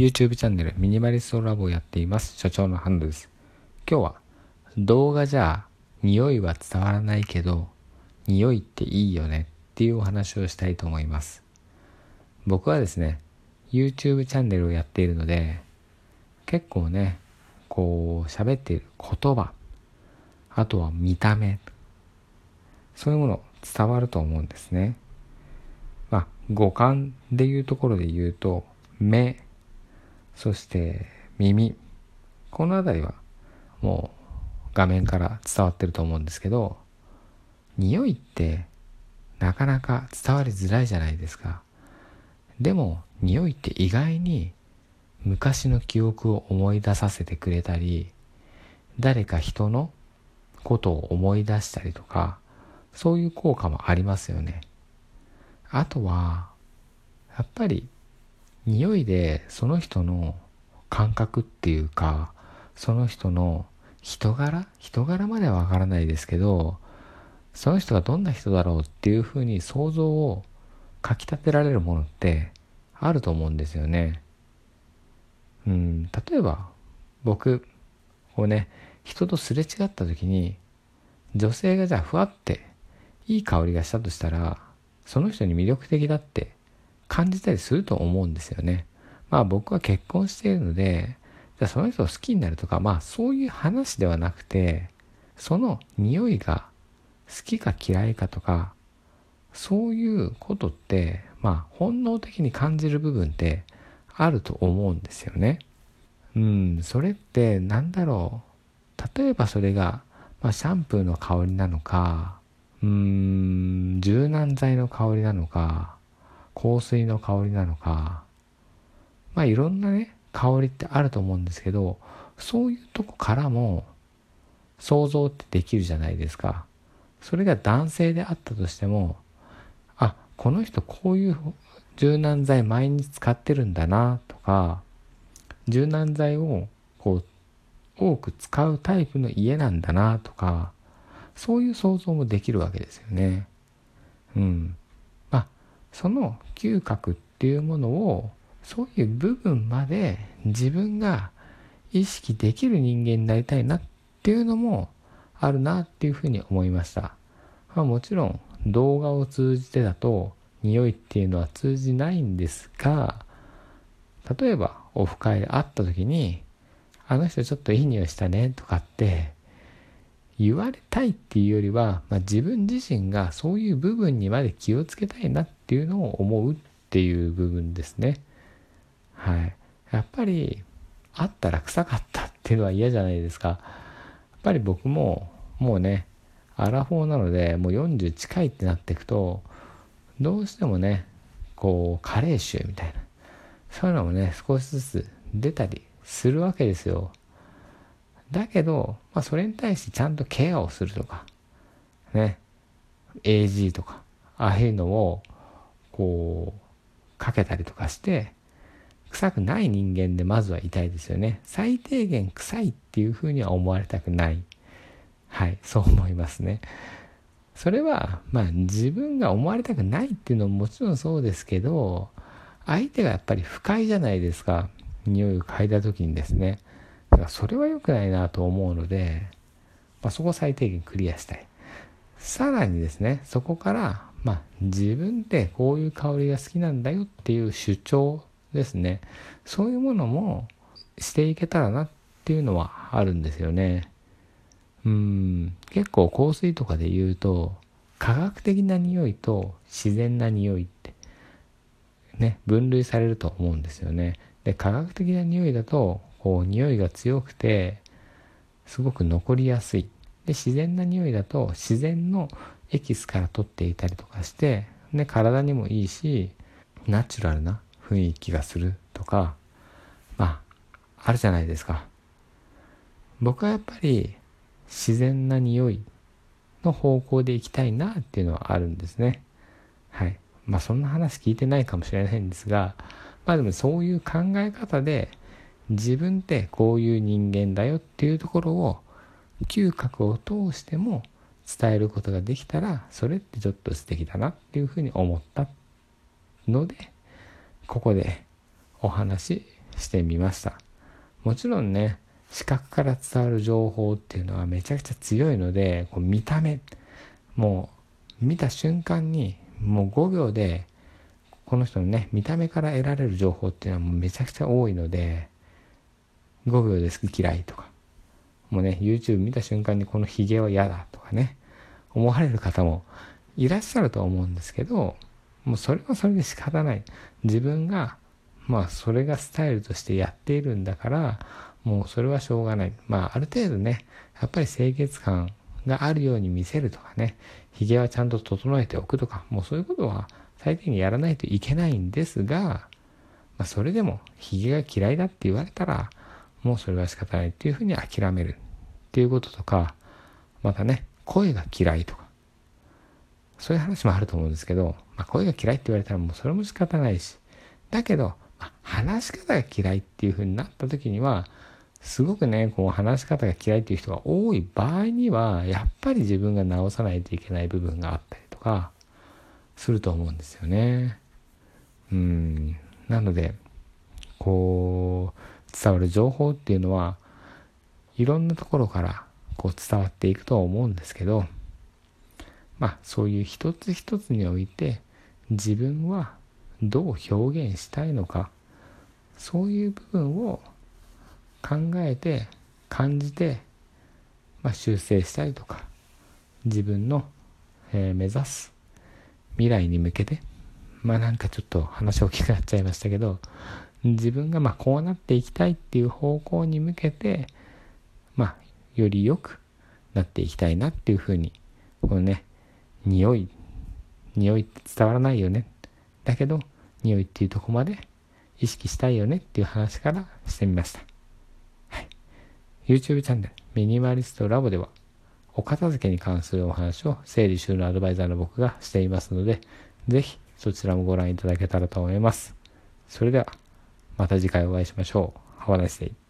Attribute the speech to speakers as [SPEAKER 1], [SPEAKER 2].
[SPEAKER 1] YouTube チャンネルミニマリストラボをやっています。所長のハンドです。今日は動画じゃ匂いは伝わらないけど匂いっていいよね。っていうお話をしたいと思います。僕はですね YouTube チャンネルをやっているので結構ねこう喋っている言葉あとは見た目そういうもの伝わると思うんですね。まあ五感でいうところで言うと目そして耳。この辺りはもう画面から伝わってると思うんですけど匂いってなかなか伝わりづらいじゃないですか。でも匂いって意外に昔の記憶を思い出させてくれたり誰か人のことを思い出したりとかそういう効果もありますよね。あとはやっぱり匂いでその人の感覚っていうかその人の人柄人柄まではわからないですけどその人がどんな人だろうっていうふうに想像をかきたてられるものってあると思うんですよね。うん、例えば僕こうね人とすれ違った時に女性がじゃあふわっていい香りがしたとしたらその人に魅力的だって感じたりすると思うんですよね。まあ僕は結婚しているので、じゃその人を好きになるとか、まあそういう話ではなくて、その匂いが好きか嫌いかとか、そういうことって、まあ本能的に感じる部分ってあると思うんですよね。うん、それってなんだろう。例えばそれが、まあ、シャンプーの香りなのか、うーん、柔軟剤の香りなのか、香水の香りなのか、まあいろんなね、香りってあると思うんですけど、そういうとこからも想像ってできるじゃないですか。それが男性であったとしても、あ、この人こういう柔軟剤毎日使ってるんだなとか、柔軟剤をこう多く使うタイプの家なんだなとか、そういう想像もできるわけですよね。うん。その嗅覚っていうものをそういう部分まで自分が意識できる人間になりたいなっていうのもあるなっていうふうに思いました。まあ、もちろん動画を通じてだと匂いっていうのは通じないんですが、例えばオフ会で会った時に、あの人ちょっといい匂いしたねとかって言われたいっていうよりは、まあ、自分自身がそういう部分にまで気をつけたいなっていうのを思うっていう部分ですね。はい。やっぱり、あったら臭かったっていうのは嫌じゃないですか。やっぱり僕も、もうね、アラフォーなので、もう40近いってなっていくと、どうしてもね、こう、加齢臭みたいな、そういうのもね、少しずつ出たりするわけですよ。だけど、まあ、それに対してちゃんとケアをするとか、ね、AG とか、ああいうのを、こう、かけたりとかして、臭くない人間でまずはいたいですよね。最低限臭いっていうふうには思われたくない。はい、そう思いますね。それは、まあ自分が思われたくないっていうのももちろんそうですけど、相手がやっぱり不快じゃないですか。匂いを嗅いだ時にですね。だからそれは良くないなと思うので、まあ、そこを最低限クリアしたい。さらにですね、そこから、まあ自分でこういう香りが好きなんだよっていう主張ですね。そういうものもしていけたらなっていうのはあるんですよね。うん、結構香水とかで言うと、科学的な匂いと自然な匂いって、ね、分類されると思うんですよね。で、科学的な匂いだと、こう、匂いが強くて、すごく残りやすい。で、自然な匂いだと、自然のエキスから取っていたりとかして、ね、体にもいいし、ナチュラルな雰囲気がするとか、まあ、あるじゃないですか。僕はやっぱり自然な匂いの方向で行きたいなっていうのはあるんですね。はい。まあそんな話聞いてないかもしれないんですが、まあでもそういう考え方で自分ってこういう人間だよっていうところを嗅覚を通しても伝えることができたらそれってちょっと素敵だなっていうふうに思ったのでここでお話ししてみました。もちろんね視覚から伝わる情報っていうのはめちゃくちゃ強いのでこう見た目もう見た瞬間にもう5秒でこの人のね見た目から得られる情報っていうのはもうめちゃくちゃ多いので5秒で好き嫌いとかもうね YouTube 見た瞬間にこのヒゲは嫌だとかね思われる方もいらっしゃると思うんですけどもうそれはそれで仕方ない自分がまあそれがスタイルとしてやっているんだからもうそれはしょうがない。まあある程度ね、やっぱり清潔感があるように見せるとかね、髭はちゃんと整えておくとか、もうそういうことは最低限やらないといけないんですが、まあそれでも髭が嫌いだって言われたら、もうそれは仕方ないっていうふうに諦めるっていうこととか、またね、声が嫌いとか、そういう話もあると思うんですけど、まあ、声が嫌いって言われたらもうそれも仕方ないし、だけど、まあ、話し方が嫌いっていうふうになった時には、すごくね、こう話し方が嫌いっていう人が多い場合には、やっぱり自分が直さないといけない部分があったりとか、すると思うんですよね。うん。なので、こう、伝わる情報っていうのは、いろんなところからこう伝わっていくとは思うんですけど、まあそういう一つ一つにおいて自分はどう表現したいのかそういう部分を考えて感じて、まあ、修正したりとか自分の、えー、目指す未来に向けてまあなんかちょっと話大きくなっちゃいましたけど自分がまあこうなっていきたいっていう方向に向けてより良くなっていきたいなっていうふうにこのね匂い匂いって伝わらないよねだけど匂いっていうとこまで意識したいよねっていう話からしてみました。はい。YouTube チャンネルミニマリストラボではお片付けに関するお話を整理収納アドバイザーの僕がしていますので、ぜひそちらもご覧いただけたらと思います。それでは、また次回お会いしましょう。Have a nice day.